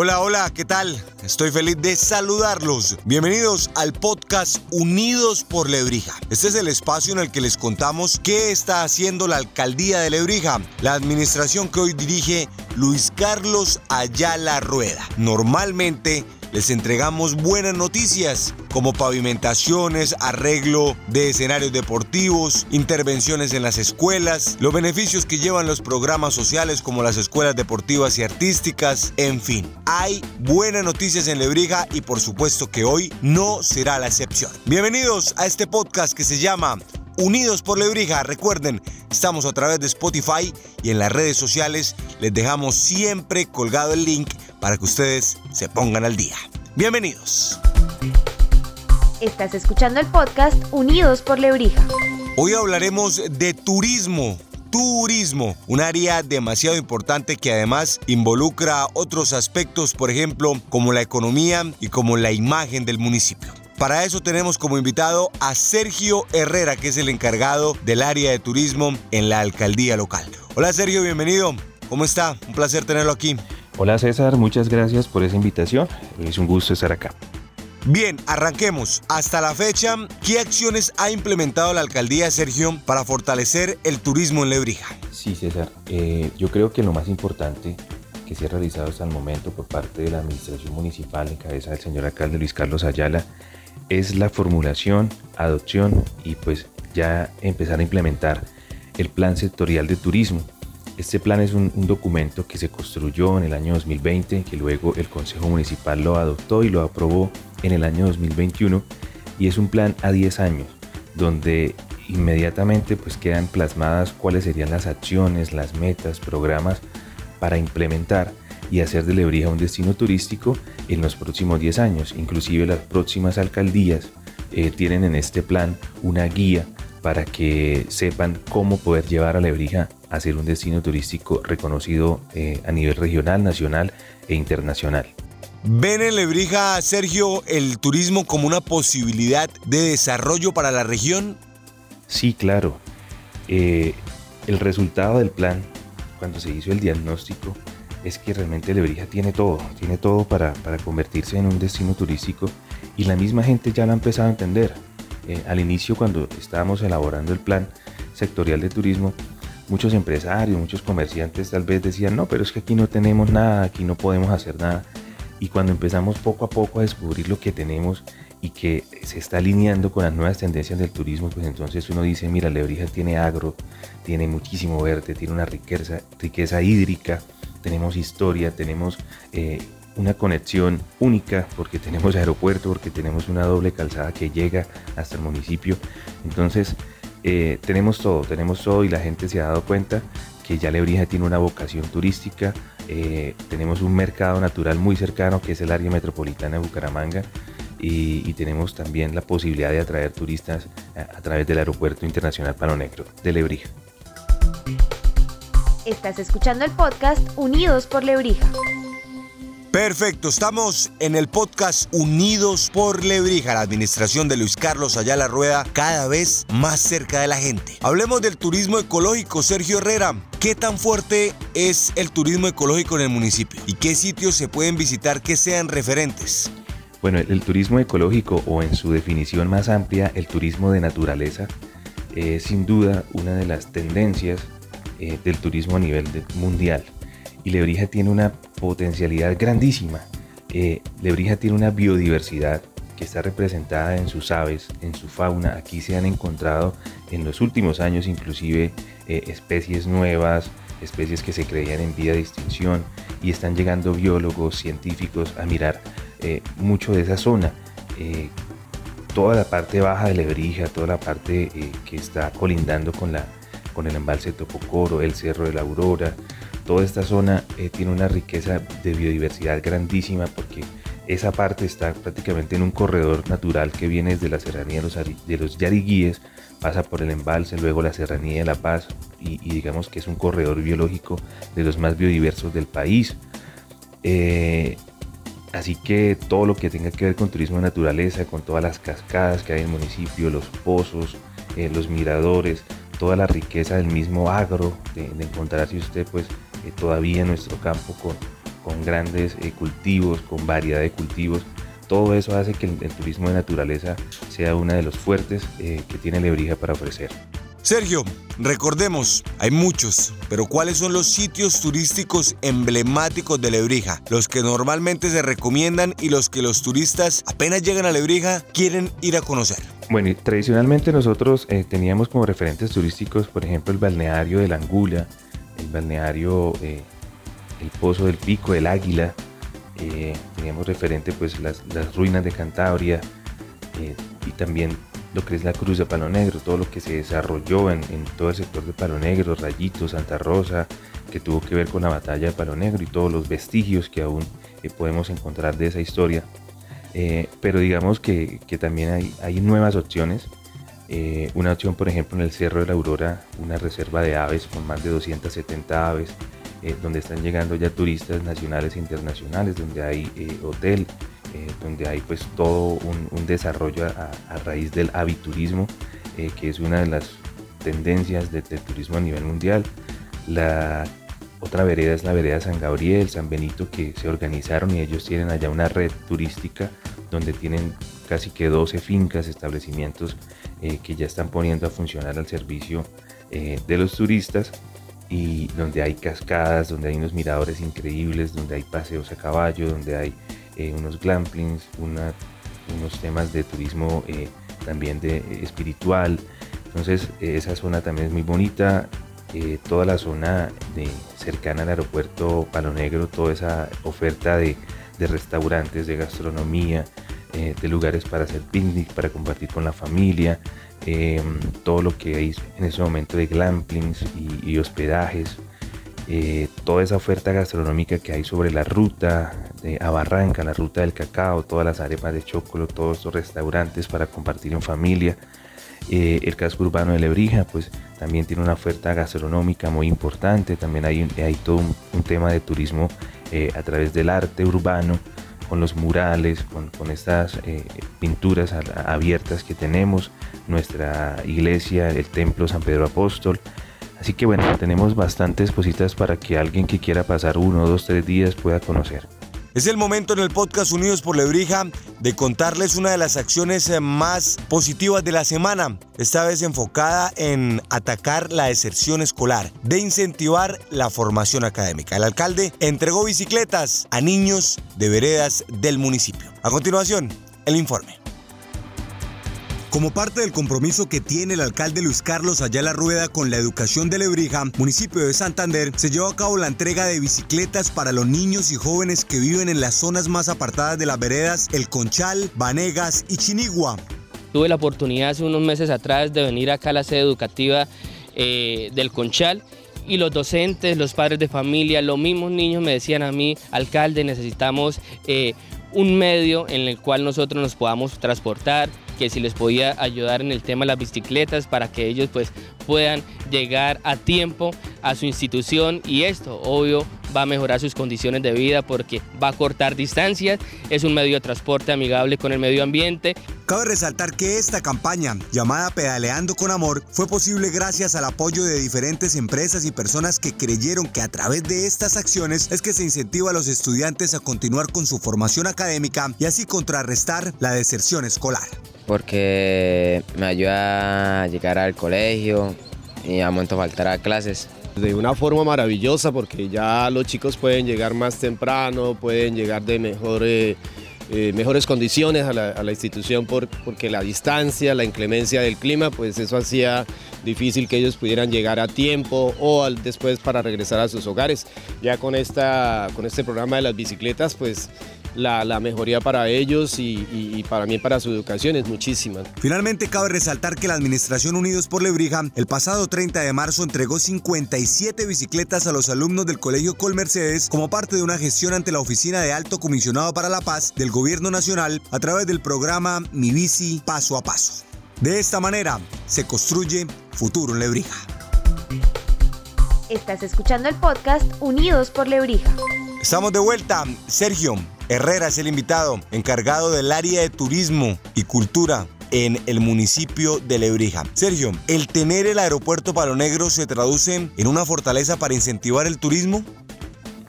Hola, hola, ¿qué tal? Estoy feliz de saludarlos. Bienvenidos al podcast Unidos por Lebrija. Este es el espacio en el que les contamos qué está haciendo la alcaldía de Lebrija, la administración que hoy dirige Luis Carlos Ayala Rueda. Normalmente les entregamos buenas noticias como pavimentaciones, arreglo de escenarios deportivos, intervenciones en las escuelas, los beneficios que llevan los programas sociales como las escuelas deportivas y artísticas, en fin. Hay buenas noticias en Lebrija y por supuesto que hoy no será la excepción. Bienvenidos a este podcast que se llama Unidos por Lebrija. Recuerden, estamos a través de Spotify y en las redes sociales les dejamos siempre colgado el link para que ustedes se pongan al día. Bienvenidos. Estás escuchando el podcast Unidos por Lebrija. Hoy hablaremos de turismo. Turismo, un área demasiado importante que además involucra otros aspectos, por ejemplo, como la economía y como la imagen del municipio. Para eso tenemos como invitado a Sergio Herrera, que es el encargado del área de turismo en la alcaldía local. Hola Sergio, bienvenido. ¿Cómo está? Un placer tenerlo aquí. Hola César, muchas gracias por esa invitación. Es un gusto estar acá. Bien, arranquemos. Hasta la fecha, ¿qué acciones ha implementado la alcaldía Sergio para fortalecer el turismo en Lebrija? Sí, César. Eh, yo creo que lo más importante que se ha realizado hasta el momento por parte de la administración municipal en cabeza del señor alcalde Luis Carlos Ayala es la formulación, adopción y pues ya empezar a implementar el plan sectorial de turismo. Este plan es un, documento que se construyó en el año 2020, que luego el Consejo Municipal lo adoptó y lo aprobó en el año 2021 y es un plan a 10 años donde inmediatamente pues quedan plasmadas cuáles serían las acciones, las metas, programas para implementar y hacer de Lebrija un destino turístico en los próximos 10 años. Inclusive las próximas alcaldías eh, tienen en este plan una guía para que sepan cómo poder llevar a Lebrija a ser un destino turístico reconocido eh, a nivel regional, nacional e internacional. ¿Ven en Lebrija, Sergio, el turismo como una posibilidad de desarrollo para la región? Sí, claro. Eh, el resultado del plan, cuando se hizo el diagnóstico, es que realmente Lebrija tiene todo, tiene todo para, convertirse en un destino turístico y la misma gente ya lo ha empezado a entender. Eh, al inicio, cuando estábamos elaborando el plan sectorial de turismo, muchos empresarios, muchos comerciantes tal vez decían, no, pero es que aquí no tenemos nada, aquí no podemos hacer nada. Y cuando empezamos poco a poco a descubrir lo que tenemos y que se está alineando con las nuevas tendencias del turismo, pues entonces uno dice, mira, Lebrija tiene agro, tiene muchísimo verde, tiene una riqueza, riqueza hídrica, tenemos historia, tenemos eh, una conexión única porque tenemos aeropuerto, porque tenemos una doble calzada que llega hasta el municipio. Entonces, eh, tenemos todo, tenemos todo y la gente se ha dado cuenta que ya Lebrija tiene una vocación turística, eh, tenemos un mercado natural muy cercano que es el área metropolitana de Bucaramanga y, tenemos también la posibilidad de atraer turistas a, través del Aeropuerto Internacional Palo Negro de Lebrija. Estás escuchando el podcast Unidos por Lebrija. Perfecto, estamos en el podcast Unidos por Lebrija, la administración de Luis Carlos Ayala Rueda, cada vez más cerca de la gente. Hablemos del turismo ecológico, Sergio Herrera. ¿Qué tan fuerte es el turismo ecológico en el municipio? ¿Y qué sitios se pueden visitar que sean referentes? Bueno, el, turismo ecológico o en su definición más amplia, el turismo de naturaleza, es sin duda una de las tendencias eh, del turismo a nivel mundial. Y Lebrija tiene una potencialidad grandísima. Eh, Lebrija tiene una biodiversidad que está representada en sus aves, en su fauna. Aquí se han encontrado en los últimos años inclusive eh, especies nuevas, especies que se creían en vía de extinción y están llegando biólogos, científicos a mirar mucho de esa zona. toda la parte baja de Lebrija, toda la parte que está colindando con la con el embalse Topocoro, el Cerro de la Aurora. Toda esta zona eh, tiene una riqueza de biodiversidad grandísima porque esa parte está prácticamente en un corredor natural que viene desde la serranía de los, de los Yariguíes, pasa por el embalse, luego la serranía de La Paz y, digamos que es un corredor biológico de los más biodiversos del país. Eh, así que todo lo que tenga que ver con turismo de naturaleza, con todas las cascadas que hay en el municipio, los pozos, eh, los miradores, toda la riqueza del mismo agro, de, encontrarse usted pues eh, todavía en nuestro campo con, con grandes eh, cultivos, con variedad de cultivos. Todo eso hace que el, turismo de naturaleza sea uno de los fuertes que tiene Lebrija para ofrecer. Sergio, recordemos, hay muchos, pero ¿cuáles son los sitios turísticos emblemáticos de Lebrija? Los que normalmente se recomiendan y los que los turistas apenas llegan a Lebrija quieren ir a conocer. Bueno, tradicionalmente nosotros eh, teníamos como referentes turísticos, por ejemplo, el balneario de la Angula, el balneario, eh, el Pozo del Pico, el Águila, eh, teníamos referente pues las, ruinas de Cantabria y también lo que es la Cruz de Palo Negro, todo lo que se desarrolló en, todo el sector de Palo Negro, Rayito, Santa Rosa, que tuvo que ver con la batalla de Palo Negro y todos los vestigios que aún eh, podemos encontrar de esa historia. Eh, pero digamos que, también hay, hay, nuevas opciones. Eh, una opción, por ejemplo, en el Cerro de la Aurora, una reserva de aves con más de 270 aves, donde están llegando ya turistas nacionales e internacionales, donde hay hotel, eh, donde hay pues todo un, desarrollo a, raíz del aviturismo, eh, que es una de las tendencias del turismo a nivel mundial. La otra vereda es la vereda San Gabriel, San Benito, que se organizaron y ellos tienen allá una red turística donde tienen casi que 12 fincas, establecimientos eh, que ya están poniendo a funcionar al servicio de los turistas y donde hay cascadas, donde hay unos miradores increíbles, donde hay paseos a caballo, donde hay eh, unos glampings, unos temas de turismo eh, también de eh, espiritual. Entonces esa zona también es muy bonita. toda la zona de, cercana al aeropuerto Palo Negro, toda esa oferta de, restaurantes, de gastronomía, de lugares para hacer picnic, para compartir con la familia, todo lo que hay en ese momento de glampings y hospedajes, eh, toda esa oferta gastronómica que hay sobre la ruta de, a Barranca, la ruta del cacao, todas las arepas de chocolate, todos estos restaurantes para compartir en familia. Eh, el casco urbano de Lebrija, pues también tiene una oferta gastronómica muy importante. También hay, hay todo un, tema de turismo eh, a través del arte urbano, con los murales, con, con estas pinturas abiertas que tenemos. Nuestra iglesia, el templo San Pedro Apóstol. Así que bueno, tenemos bastantes cositas para que alguien que quiera pasar uno, dos, tres días pueda conocer. Es el momento en el podcast Unidos por Lebrija de contarles una de las acciones eh, más positivas de la semana, esta vez enfocada en atacar la deserción escolar, de incentivar la formación académica. El alcalde entregó bicicletas a niños de veredas del municipio. A continuación, el informe. Como parte del compromiso que tiene el alcalde Luis Carlos Ayala Rueda con la educación de Lebrija, municipio de Santander, se llevó a cabo la entrega de bicicletas para los niños y jóvenes que viven en las zonas más apartadas de las veredas El Conchal, Vanegas y Chinigua. Tuve la oportunidad hace unos meses atrás de venir acá a la sede educativa eh, del Conchal y los docentes, los padres de familia, los mismos niños me decían a mí, alcalde, necesitamos eh, un medio en el cual nosotros nos podamos transportar, que si les podía ayudar en el tema de las bicicletas para que ellos pues puedan llegar a tiempo a su institución. Y esto obvio va a mejorar sus condiciones de vida porque va a cortar distancias, es un medio de transporte amigable con el medio ambiente. Cabe resaltar que esta campaña, llamada Pedaleando con Amor, fue posible gracias al apoyo de diferentes empresas y personas que creyeron que a través de estas acciones es que se incentiva a los estudiantes a continuar con su formación académica y así contrarrestar la deserción escolar porque me ayuda a llegar al colegio y a momento faltar a clases. De una forma maravillosa porque ya los chicos pueden llegar más temprano, pueden llegar de mejores, eh, mejores condiciones a la, institución porque la distancia, la inclemencia del clima, pues eso hacía difícil que ellos pudieran llegar a tiempo o después para regresar a sus hogares. Ya con, esta, con este programa de las bicicletas, pues la, mejoría para ellos y, para mí, para su educación, es muchísima. Finalmente, cabe resaltar que la Administración Unidos por Lebrija el pasado 30 de marzo entregó 57 bicicletas a los alumnos del Colegio Colmercedes como parte de una gestión ante la Oficina de Alto Comisionado para la Paz del Gobierno Nacional a través del programa Mi Bici Paso a Paso. De esta manera se construye futuro en Lebrija. Estás escuchando el podcast Unidos por Lebrija. Estamos de vuelta. Sergio, Herrera es el invitado, encargado del área de turismo y cultura en el municipio de Lebrija. Sergio, ¿el tener el aeropuerto Palo Negro se traduce en una fortaleza para incentivar el turismo?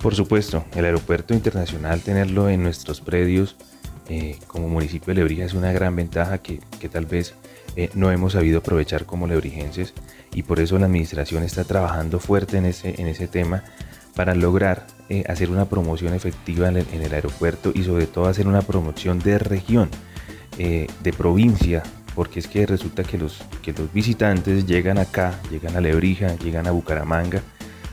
Por supuesto, el aeropuerto internacional, tenerlo en nuestros predios eh, como municipio de Lebrija es una gran ventaja que, tal vez eh, no hemos sabido aprovechar como lebrijenses y por eso la administración está trabajando fuerte en ese, en ese tema para lograr eh, hacer una promoción efectiva en el, aeropuerto y sobre todo hacer una promoción de región, de provincia, porque es que resulta que los, que los visitantes llegan acá, llegan a Lebrija, llegan a Bucaramanga,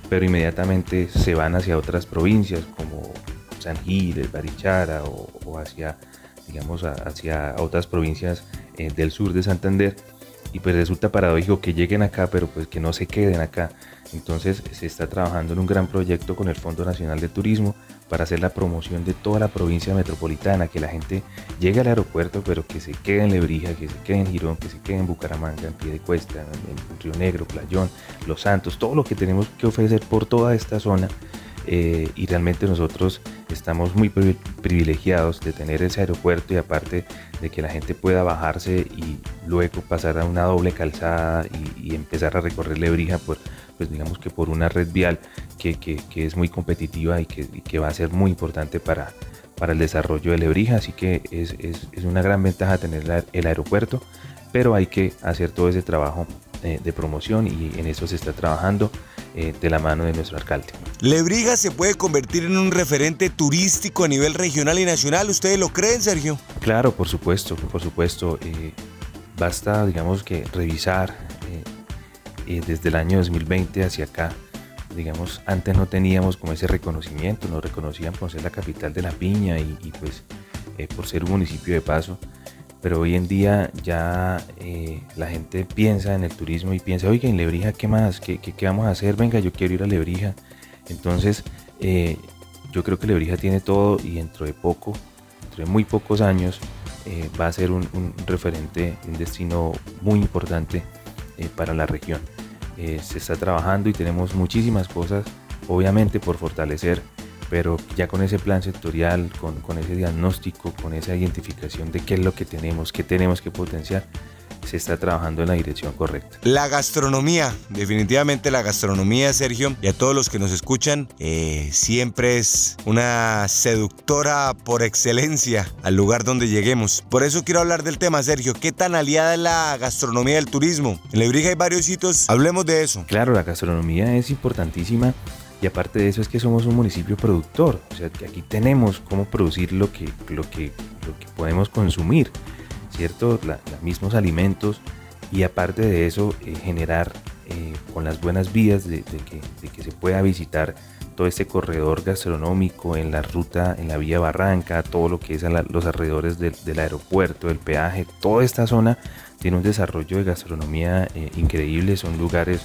pero inmediatamente se van hacia otras provincias como San Gil, Barichara o, hacia, digamos, hacia otras provincias eh, del sur de Santander. Y pues resulta paradójico que lleguen acá, pero pues que no se queden acá. Entonces se está trabajando en un gran proyecto con el Fondo Nacional de Turismo para hacer la promoción de toda la provincia metropolitana, que la gente llegue al aeropuerto, pero que se quede en Lebrija, que se quede en Girón, que se quede en Bucaramanga, en cuesta en Río Negro, Playón, Los Santos, todo lo que tenemos que ofrecer por toda esta zona eh, y realmente nosotros estamos muy privilegiados de tener ese aeropuerto y aparte de que la gente pueda bajarse y luego pasar a una doble calzada y, empezar a recorrer Lebrija por, pues digamos que por una red vial que, que, es muy competitiva y que, que, va a ser muy importante para, para el desarrollo de Lebrija, así que es, es, es una gran ventaja tener el aeropuerto, pero hay que hacer todo ese trabajo eh, de promoción y en eso se está trabajando. Eh, de la mano de nuestro alcalde. Lebriga se puede convertir en un referente turístico a nivel regional y nacional. ¿Ustedes lo creen, Sergio? Claro, por supuesto, por supuesto. Eh, basta, digamos que revisar eh, desde el año 2020 hacia acá. Digamos, antes no teníamos como ese reconocimiento, nos reconocían por ser la capital de la piña y, y pues por ser un municipio de paso pero hoy en día ya eh, la gente piensa en el turismo y piensa, oiga, en Lebrija, ¿qué más? ¿Qué, qué, vamos a hacer? Venga, yo quiero ir a Lebrija. Entonces, eh, yo creo que Lebrija tiene todo y dentro de poco, dentro de muy pocos años, eh, va a ser un, referente, un destino muy importante para la región. se está trabajando y tenemos muchísimas cosas, obviamente por fortalecer pero ya con ese plan sectorial, con, ese diagnóstico, con esa identificación de qué es lo que tenemos, qué tenemos que potenciar, se está trabajando en la dirección correcta. La gastronomía, definitivamente la gastronomía, Sergio, y a todos los que nos escuchan, eh, siempre es una seductora por excelencia al lugar donde lleguemos. Por eso quiero hablar del tema, Sergio. ¿Qué tan aliada es la gastronomía del turismo? En Lebrija hay varios sitios, hablemos de eso. Claro, la gastronomía es importantísima y aparte de eso es que somos un municipio productor, o sea que aquí tenemos cómo producir lo que, lo que, lo que podemos consumir, ¿cierto? los mismos alimentos y aparte de eso eh, generar eh, con las buenas vías de, que, de, que, se pueda visitar todo este corredor gastronómico en la ruta, en la vía Barranca, todo lo que es a los alrededores del, aeropuerto, del peaje, toda esta zona tiene un desarrollo de gastronomía eh, increíble, son lugares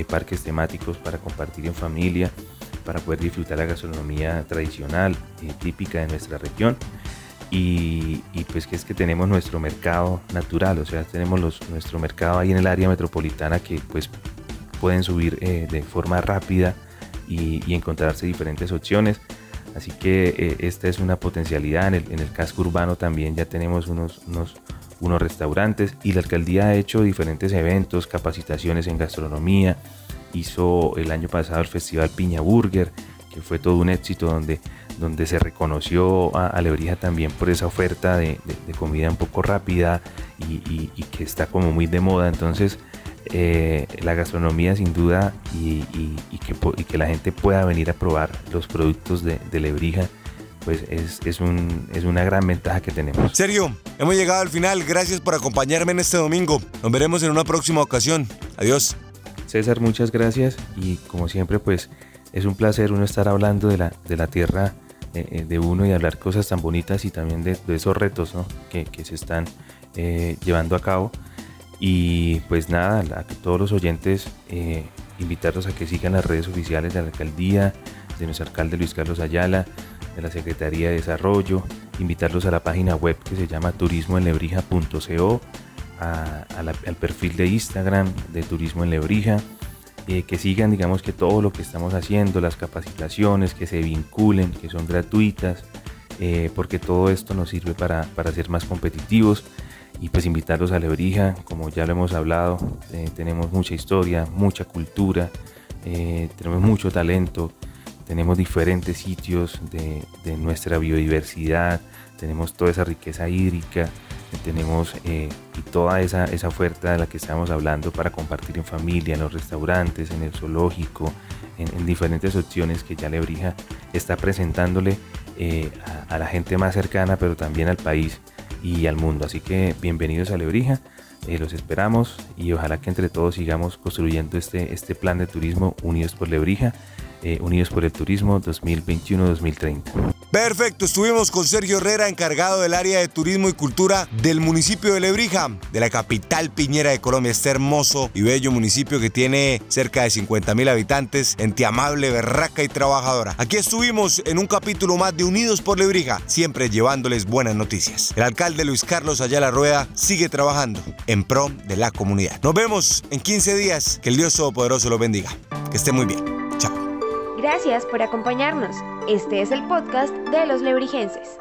eh, parques temáticos para compartir en familia, para poder disfrutar la gastronomía tradicional, eh, típica de nuestra región. Y, pues que es que tenemos nuestro mercado natural, o sea, tenemos nuestro mercado ahí en el área metropolitana que pues pueden subir eh, de forma rápida y, encontrarse diferentes opciones. Así que esta es una potencialidad. En el, casco urbano también ya tenemos unos unos restaurantes y la alcaldía ha hecho diferentes eventos, capacitaciones en gastronomía, hizo el año pasado el Festival Piña Burger, que fue todo un éxito donde, donde se reconoció a, Lebrija también por esa oferta de, comida un poco rápida y, que está como muy de moda. Entonces, eh, la gastronomía sin duda y, que, que, la gente pueda venir a probar los productos de, de Lebrija pues es, es, un, es una gran ventaja que tenemos. Sergio, hemos llegado al final. Gracias por acompañarme en este domingo. Nos veremos en una próxima ocasión. Adiós. César, muchas gracias y como siempre pues es un placer uno estar hablando de la, de la tierra eh, eh, de uno y hablar cosas tan bonitas y también de, esos retos que, que, se están eh, llevando a cabo. Y pues nada, a todos los oyentes, invitarlos a que sigan las redes oficiales de la alcaldía, de nuestro alcalde Luis Carlos Ayala, de la Secretaría de Desarrollo, invitarlos a la página web que se llama turismoenlebrija.co, al perfil de Instagram de Turismo en Lebrija, eh, que sigan, digamos que todo lo que estamos haciendo, las capacitaciones, que se vinculen, que son gratuitas, eh, porque todo esto nos sirve para, para, ser más competitivos. Y pues invitarlos a Lebrija, como ya lo hemos hablado, eh, tenemos mucha historia, mucha cultura, tenemos mucho talento tenemos diferentes sitios de, nuestra biodiversidad, tenemos toda esa riqueza hídrica, tenemos eh, y toda esa, esa oferta de la que estamos hablando para compartir en familia, en los restaurantes, en el zoológico, en, diferentes opciones que ya Lebrija está presentándole eh, a, la gente más cercana, pero también al país y al mundo. Así que bienvenidos a Lebrija, eh, los esperamos y ojalá que entre todos sigamos construyendo este, este plan de turismo Unidos por Lebrija, eh, Unidos por el Turismo 2021-2030. Perfecto, estuvimos con Sergio Herrera, encargado del área de turismo y cultura del municipio de Lebrija, de la capital piñera de Colombia, este hermoso y bello municipio que tiene cerca de 50 mil habitantes, ente amable, berraca y trabajadora. Aquí estuvimos en un capítulo más de Unidos por Lebrija, siempre llevándoles buenas noticias. El alcalde Luis Carlos Ayala Rueda sigue trabajando en pro de la comunidad. Nos vemos en 15 días, que el Dios Todopoderoso lo bendiga. Que esté muy bien. Chao. Gracias por acompañarnos. Este es el podcast de los Lebrijenses.